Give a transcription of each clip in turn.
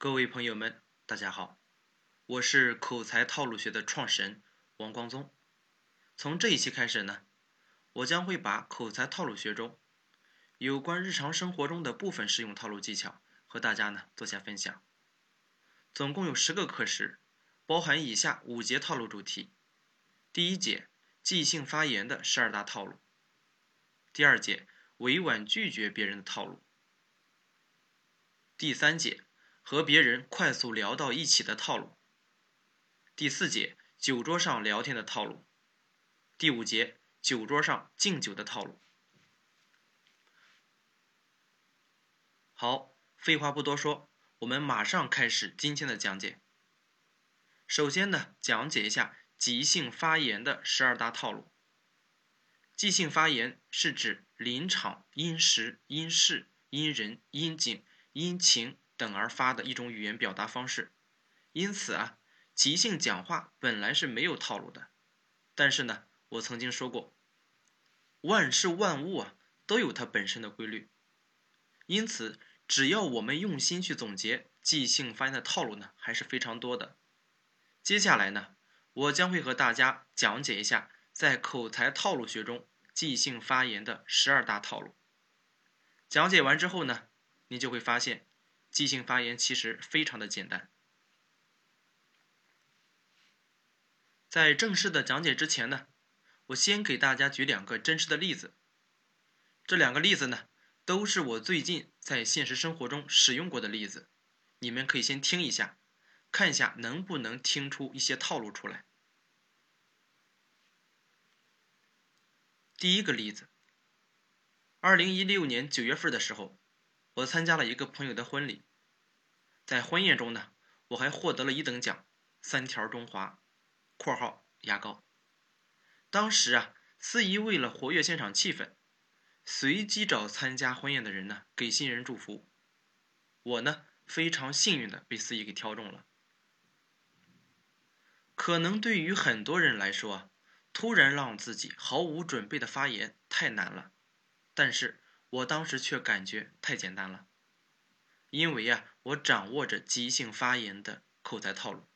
各位朋友们，大家好，我是口才套路学的创始人王光宗。从这一期开始呢，我将会把口才套路学中有关日常生活中的部分实用套路技巧和大家呢做下分享。总共有十个课时，包含以下五节套路主题：第一节即兴发言的十二大套路；第二节委婉拒绝别人的套路；第三节。和别人快速聊到一起的套路。第四节酒桌上聊天的套路。第五节酒桌上敬酒的套路。好，废话不多说，我们马上开始今天的讲解。首先呢，讲解一下即兴发言的十二大套路。即兴发言是指临场因时因事因人因景因情。等而发的一种语言表达方式，因此啊，即兴讲话本来是没有套路的。但是呢，我曾经说过，万事万物啊都有它本身的规律，因此只要我们用心去总结，即兴发言的套路呢还是非常多的。接下来呢，我将会和大家讲解一下在口才套路学中即兴发言的十二大套路。讲解完之后呢，你就会发现。即兴发言其实非常的简单。在正式的讲解之前呢，我先给大家举两个真实的例子。这两个例子呢，都是我最近在现实生活中使用过的例子，你们可以先听一下，看一下能不能听出一些套路出来。第一个例子，二零一六年九月份的时候，我参加了一个朋友的婚礼。在婚宴中呢，我还获得了一等奖，三条中华（括号牙膏）。当时啊，司仪为了活跃现场气氛，随机找参加婚宴的人呢给新人祝福。我呢非常幸运的被司仪给挑中了。可能对于很多人来说，突然让自己毫无准备的发言太难了，但是我当时却感觉太简单了。因为呀，我掌握着即兴发言的口才套路，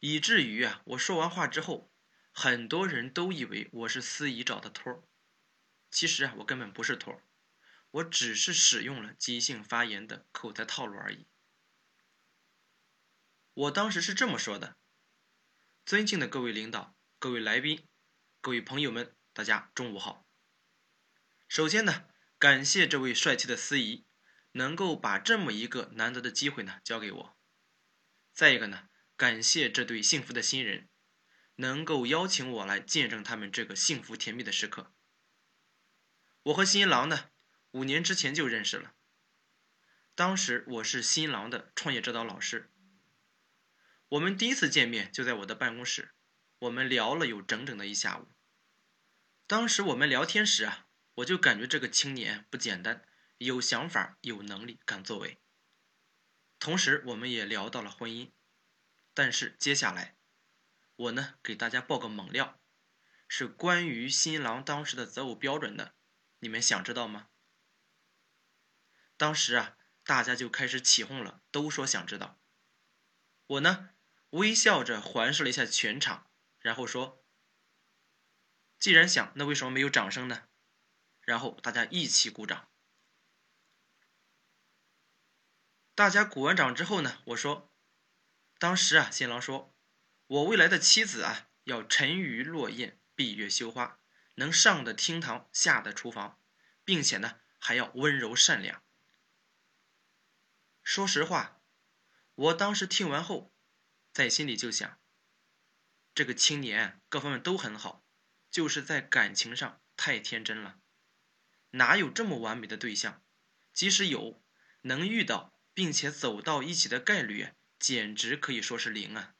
以至于啊，我说完话之后，很多人都以为我是司仪找的托儿。其实啊，我根本不是托儿，我只是使用了即兴发言的口才套路而已。我当时是这么说的：“尊敬的各位领导、各位来宾、各位朋友们，大家中午好。首先呢，感谢这位帅气的司仪。”能够把这么一个难得的机会呢交给我，再一个呢，感谢这对幸福的新人，能够邀请我来见证他们这个幸福甜蜜的时刻。我和新郎呢，五年之前就认识了，当时我是新郎的创业指导老师。我们第一次见面就在我的办公室，我们聊了有整整的一下午。当时我们聊天时啊，我就感觉这个青年不简单。有想法、有能力、敢作为。同时，我们也聊到了婚姻。但是接下来，我呢给大家爆个猛料，是关于新郎当时的择偶标准的。你们想知道吗？当时啊，大家就开始起哄了，都说想知道。我呢微笑着环视了一下全场，然后说：“既然想，那为什么没有掌声呢？”然后大家一起鼓掌。大家鼓完掌之后呢，我说，当时啊，新郎说，我未来的妻子啊，要沉鱼落雁、闭月羞花，能上的厅堂，下的厨房，并且呢，还要温柔善良。说实话，我当时听完后，在心里就想，这个青年各方面都很好，就是在感情上太天真了，哪有这么完美的对象？即使有，能遇到。并且走到一起的概率简直可以说是零啊！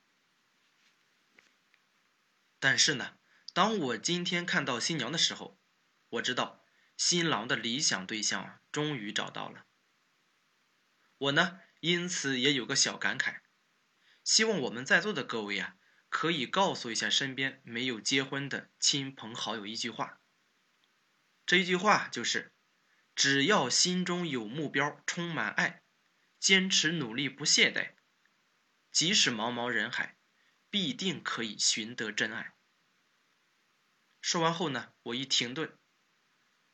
但是呢，当我今天看到新娘的时候，我知道新郎的理想对象，终于找到了。我呢，因此也有个小感慨，希望我们在座的各位啊，可以告诉一下身边没有结婚的亲朋好友一句话。这一句话就是：只要心中有目标，充满爱。坚持努力不懈怠，即使茫茫人海，必定可以寻得真爱。说完后呢，我一停顿，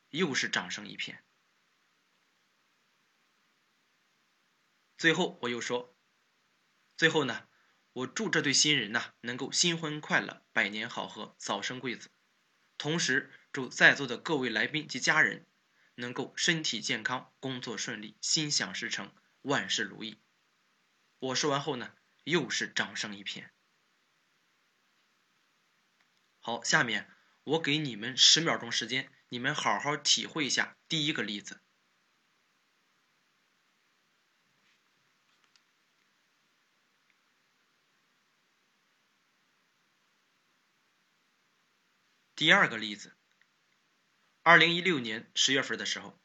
又是掌声一片。最后我又说，最后呢，我祝这对新人呐能够新婚快乐，百年好合，早生贵子。同时，祝在座的各位来宾及家人能够身体健康，工作顺利，心想事成，万事如意。我说完后呢，又是掌声一片。好，下面。我给你们十秒钟时间，你们好好体会一下第一个例子。第二个例子，二零一六年十月份的时候，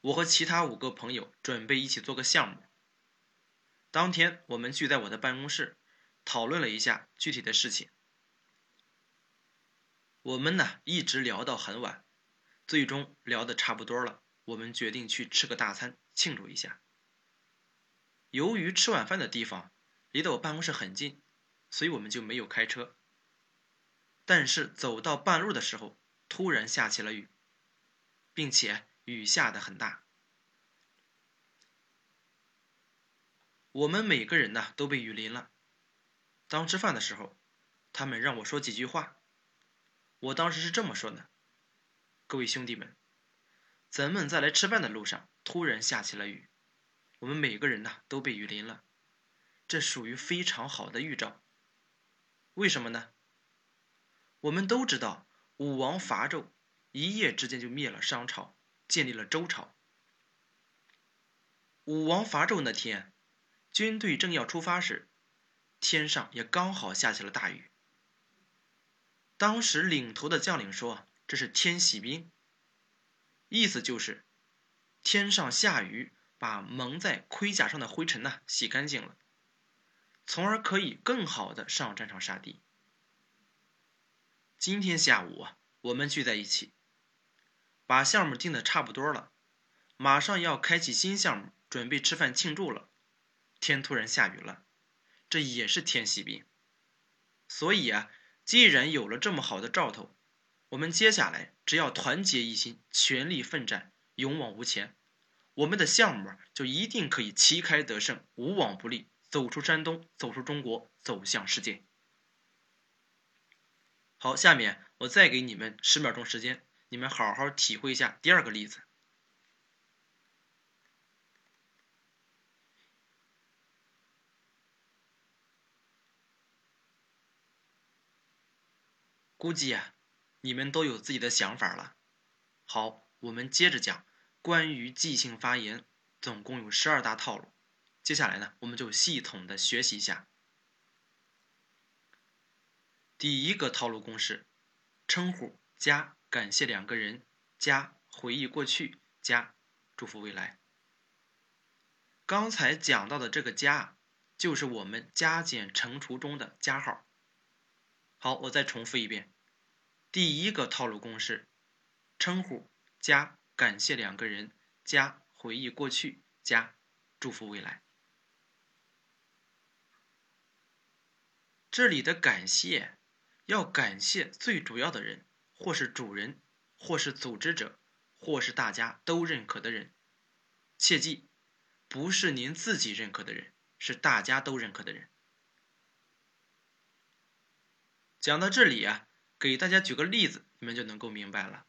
我和其他五个朋友准备一起做个项目。当天我们聚在我的办公室，讨论了一下具体的事情。我们呢一直聊到很晚，最终聊的差不多了，我们决定去吃个大餐庆祝一下。由于吃晚饭的地方离得我办公室很近，所以我们就没有开车。但是走到半路的时候，突然下起了雨，并且雨下的很大。我们每个人呢都被雨淋了。当吃饭的时候，他们让我说几句话。我当时是这么说的：“各位兄弟们，咱们在来吃饭的路上突然下起了雨，我们每个人呢都被雨淋了，这属于非常好的预兆。为什么呢？我们都知道武王伐纣，一夜之间就灭了商朝，建立了周朝。武王伐纣那天，军队正要出发时，天上也刚好下起了大雨。”当时领头的将领说：“这是天洗兵，意思就是天上下雨，把蒙在盔甲上的灰尘呢洗干净了，从而可以更好的上战场杀敌。”今天下午啊，我们聚在一起，把项目定的差不多了，马上要开启新项目，准备吃饭庆祝了，天突然下雨了，这也是天喜兵，所以啊。既然有了这么好的兆头，我们接下来只要团结一心，全力奋战，勇往无前，我们的项目就一定可以旗开得胜，无往不利，走出山东，走出中国，走向世界。好，下面我再给你们十秒钟时间，你们好好体会一下第二个例子。估计啊，你们都有自己的想法了。好，我们接着讲关于即兴发言，总共有十二大套路。接下来呢，我们就系统的学习一下。第一个套路公式：称呼加感谢两个人加回忆过去加祝福未来。刚才讲到的这个加，就是我们加减乘除中的加号。好，我再重复一遍，第一个套路公式：称呼加感谢两个人加回忆过去加祝福未来。这里的感谢要感谢最主要的人，或是主人，或是组织者，或是大家都认可的人。切记，不是您自己认可的人，是大家都认可的人。讲到这里啊，给大家举个例子，你们就能够明白了。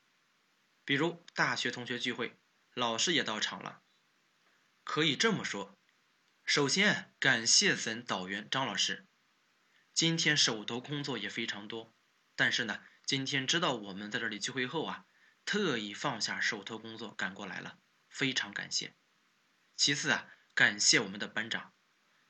比如大学同学聚会，老师也到场了。可以这么说：首先感谢咱导员张老师，今天手头工作也非常多，但是呢，今天知道我们在这里聚会后啊，特意放下手头工作赶过来了，非常感谢。其次啊，感谢我们的班长，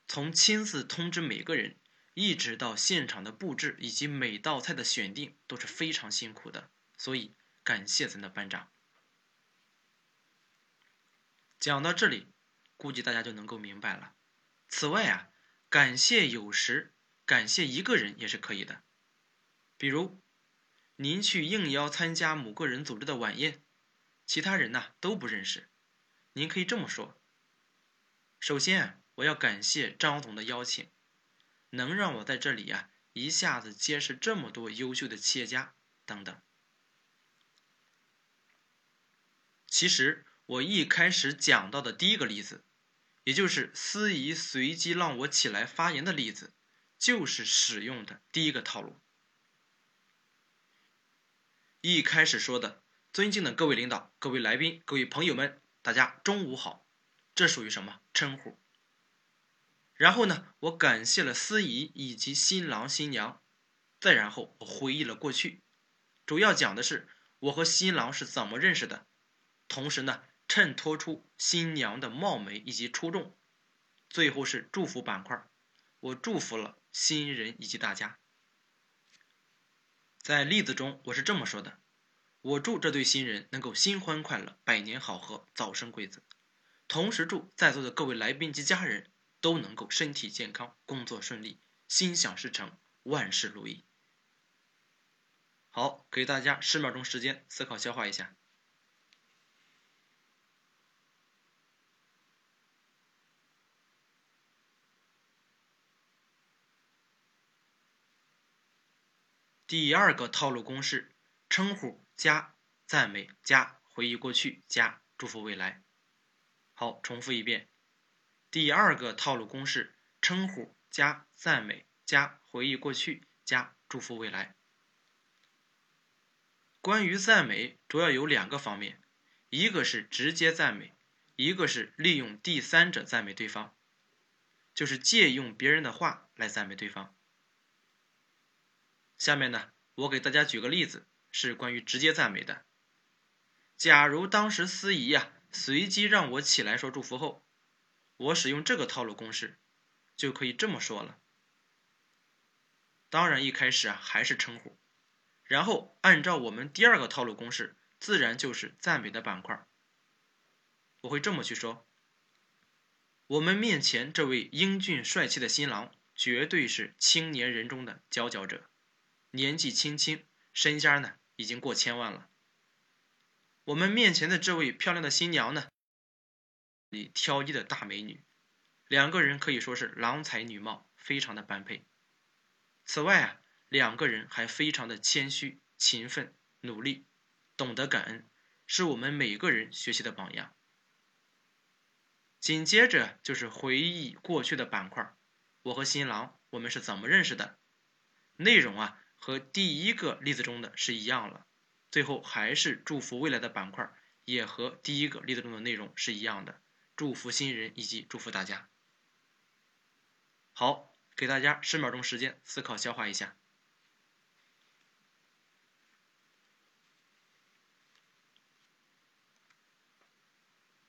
从亲自通知每个人。一直到现场的布置以及每道菜的选定都是非常辛苦的，所以感谢咱的班长。讲到这里，估计大家就能够明白了。此外啊，感谢有时感谢一个人也是可以的，比如您去应邀参加某个人组织的晚宴，其他人呢都不认识，您可以这么说：“首先，我要感谢张总的邀请，能让我在这里呀一下子结识这么多优秀的企业家等等。其实我一开始讲到的第一个例子，也就是司仪随机让我起来发言的例子，就是使用的第一个套路。一开始说的“尊敬的各位领导、各位来宾、各位朋友们，大家中午好”，这属于什么称呼？然后呢，我感谢了司仪以及新郎新娘，再然后我回忆了过去，主要讲的是我和新郎是怎么认识的，同时呢，衬托出新娘的貌美以及出众。最后是祝福板块，我祝福了新人以及大家。在例子中，我是这么说的：我祝这对新人能够新欢快乐，百年好合，早生贵子。同时祝在座的各位来宾及家人。都能够身体健康，工作顺利，心想事成，万事如意。好，给大家十秒钟时间思考消化一下。第二个套路公式：称呼加赞美加回忆过去加祝福未来。好，重复一遍。第二个套路公式：称呼加赞美加回忆过去加祝福未来。关于赞美，主要有两个方面，一个是直接赞美，一个是利用第三者赞美对方，就是借用别人的话来赞美对方。下面呢，我给大家举个例子，是关于直接赞美的。假如当时司仪呀随机让我起来说祝福后。我使用这个套路公式，就可以这么说了。当然，一开始啊还是称呼，然后按照我们第二个套路公式，自然就是赞美的板块。我会这么去说：我们面前这位英俊帅气的新郎，绝对是青年人中的佼佼者，年纪轻轻，身家呢已经过千万了。我们面前的这位漂亮的新娘呢？里挑剔的大美女，两个人可以说是郎才女貌，非常的般配。此外啊，两个人还非常的谦虚、勤奋、努力，懂得感恩，是我们每个人学习的榜样。紧接着就是回忆过去的板块，我和新郎我们是怎么认识的？内容啊和第一个例子中的是一样了。最后还是祝福未来的板块，也和第一个例子中的内容是一样的。祝福新人以及祝福大家。好，给大家十秒钟时间思考消化一下。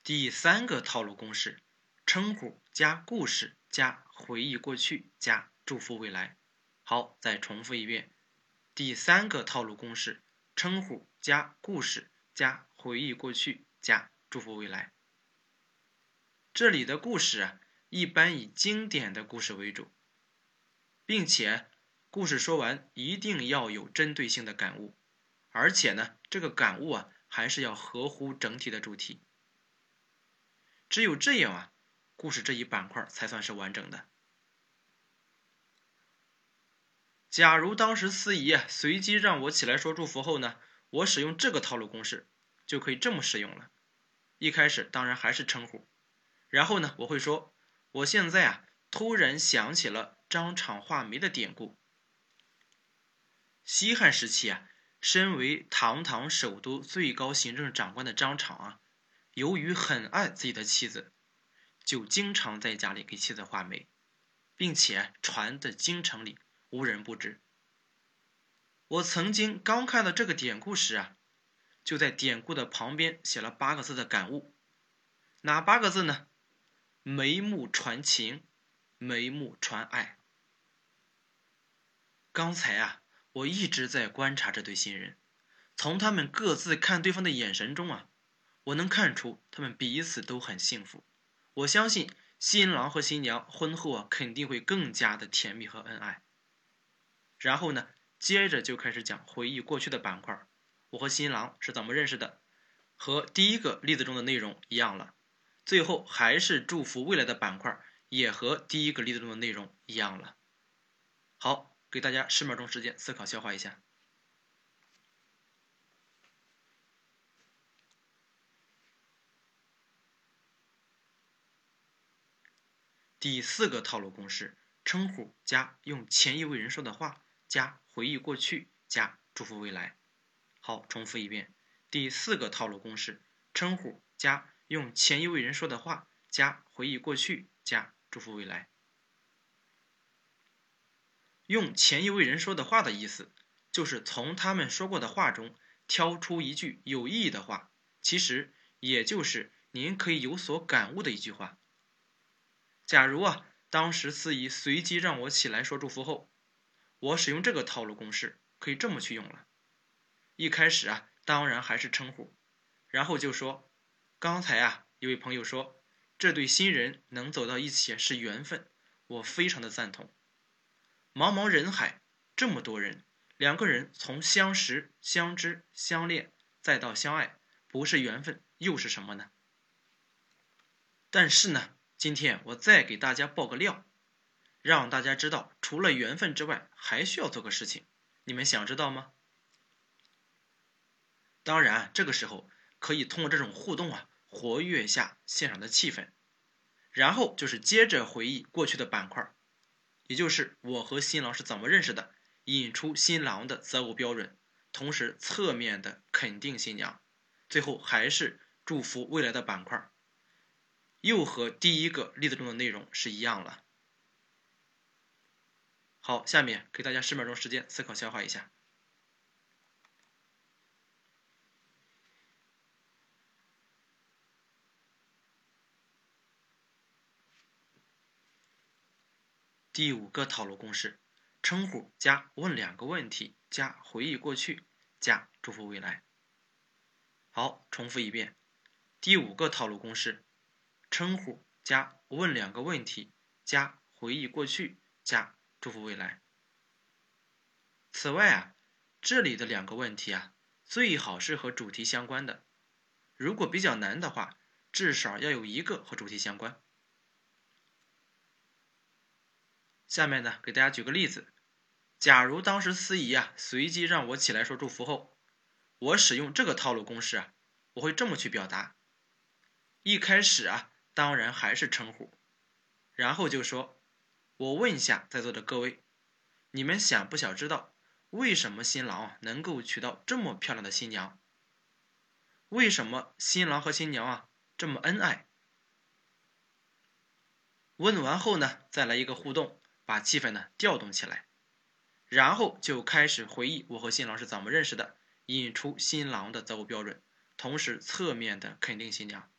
第三个套路公式：称呼加故事加回忆过去加祝福未来。好，再重复一遍。第三个套路公式：称呼加故事加回忆过去加祝福未来。这里的故事啊，一般以经典的故事为主，并且故事说完一定要有针对性的感悟，而且呢，这个感悟啊，还是要合乎整体的主题。只有这样啊，故事这一板块才算是完整的。假如当时司仪啊随机让我起来说祝福后呢，我使用这个套路公式就可以这么使用了。一开始当然还是称呼。然后呢，我会说，我现在啊，突然想起了张敞画眉的典故。西汉时期啊，身为堂堂首都最高行政长官的张敞啊，由于很爱自己的妻子，就经常在家里给妻子画眉，并且传的京城里无人不知。我曾经刚看到这个典故时啊，就在典故的旁边写了八个字的感悟，哪八个字呢？眉目传情，眉目传爱。刚才啊，我一直在观察这对新人，从他们各自看对方的眼神中啊，我能看出他们彼此都很幸福。我相信新郎和新娘婚后啊，肯定会更加的甜蜜和恩爱。然后呢，接着就开始讲回忆过去的板块，我和新郎是怎么认识的，和第一个例子中的内容一样了。最后还是祝福未来的板块，也和第一个例子中的内容一样了。好，给大家十秒钟时间思考消化一下。第四个套路公式：称呼加用前一位人说的话加回忆过去加祝福未来。好，重复一遍。第四个套路公式：称呼加用前一位人说的话加回忆过去加祝福未来。用前一位人说的话的意思，就是从他们说过的话中挑出一句有意义的话，其实也就是您可以有所感悟的一句话。假如啊，当时司仪随机让我起来说祝福后，我使用这个套路公式，可以这么去用了。一开始啊，当然还是称呼，然后就说：“刚才啊，一位朋友说，这对新人能走到一起是缘分，我非常的赞同。茫茫人海，这么多人，两个人从相识、相知、相恋，再到相爱，不是缘分又是什么呢？但是呢？”今天我再给大家爆个料，让大家知道，除了缘分之外，还需要做个事情。你们想知道吗？当然，这个时候可以通过这种互动啊，活跃下现场的气氛。然后就是接着回忆过去的板块，也就是我和新郎是怎么认识的，引出新郎的择偶标准，同时侧面的肯定新娘，最后还是祝福未来的板块。又和第一个例子中的内容是一样了。好，下面给大家十秒钟时间思考消化一下。第五个套路公式：称呼加问两个问题加回忆过去加祝福未来。好，重复一遍，第五个套路公式。称呼加问两个问题加回忆过去加祝福未来。此外啊，这里的两个问题啊，最好是和主题相关的。如果比较难的话，至少要有一个和主题相关。下面呢，给大家举个例子：假如当时司仪啊随机让我起来说祝福后，我使用这个套路公式啊，我会这么去表达。一开始啊。当然还是称呼，然后就说：“我问一下在座的各位，你们想不想知道为什么新郎啊能够娶到这么漂亮的新娘？为什么新郎和新娘啊这么恩爱？”问完后呢，再来一个互动，把气氛呢调动起来，然后就开始回忆我和新郎是怎么认识的，引出新郎的择偶标准，同时侧面的肯定新娘。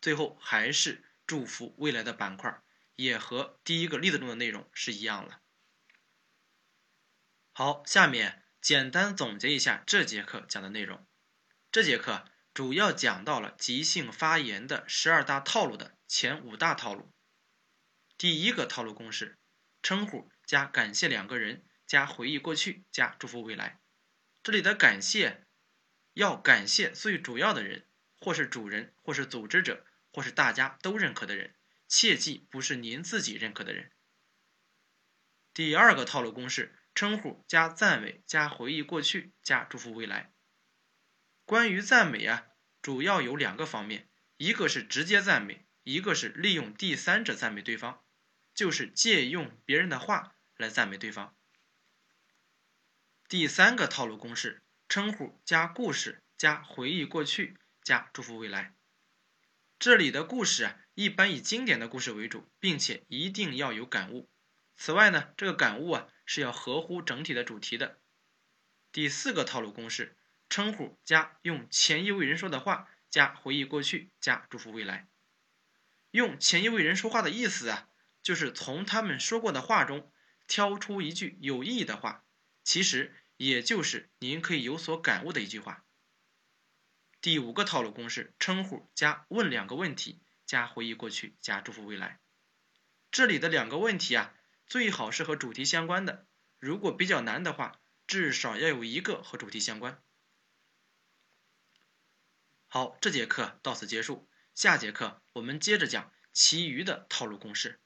最后还是祝福未来的板块，也和第一个例子中的内容是一样了。好，下面简单总结一下这节课讲的内容。这节课主要讲到了即兴发言的十二大套路的前五大套路。第一个套路公式：称呼加感谢两个人加回忆过去加祝福未来。这里的感谢要感谢最主要的人，或是主人，或是组织者。或是大家都认可的人，切记不是您自己认可的人。第二个套路公式：称呼加赞美加回忆过去加祝福未来。关于赞美啊，主要有两个方面，一个是直接赞美，一个是利用第三者赞美对方，就是借用别人的话来赞美对方。第三个套路公式：称呼加故事加回忆过去加祝福未来。这里的故事啊，一般以经典的故事为主，并且一定要有感悟。此外呢，这个感悟啊是要合乎整体的主题的。第四个套路公式：称呼加用前一位人说的话加回忆过去加祝福未来。用前一位人说话的意思啊，就是从他们说过的话中挑出一句有意义的话，其实也就是您可以有所感悟的一句话。第五个套路公式：称呼加问两个问题加回忆过去加祝福未来。这里的两个问题啊，最好是和主题相关的。如果比较难的话，至少要有一个和主题相关。好，这节课到此结束。下节课我们接着讲其余的套路公式。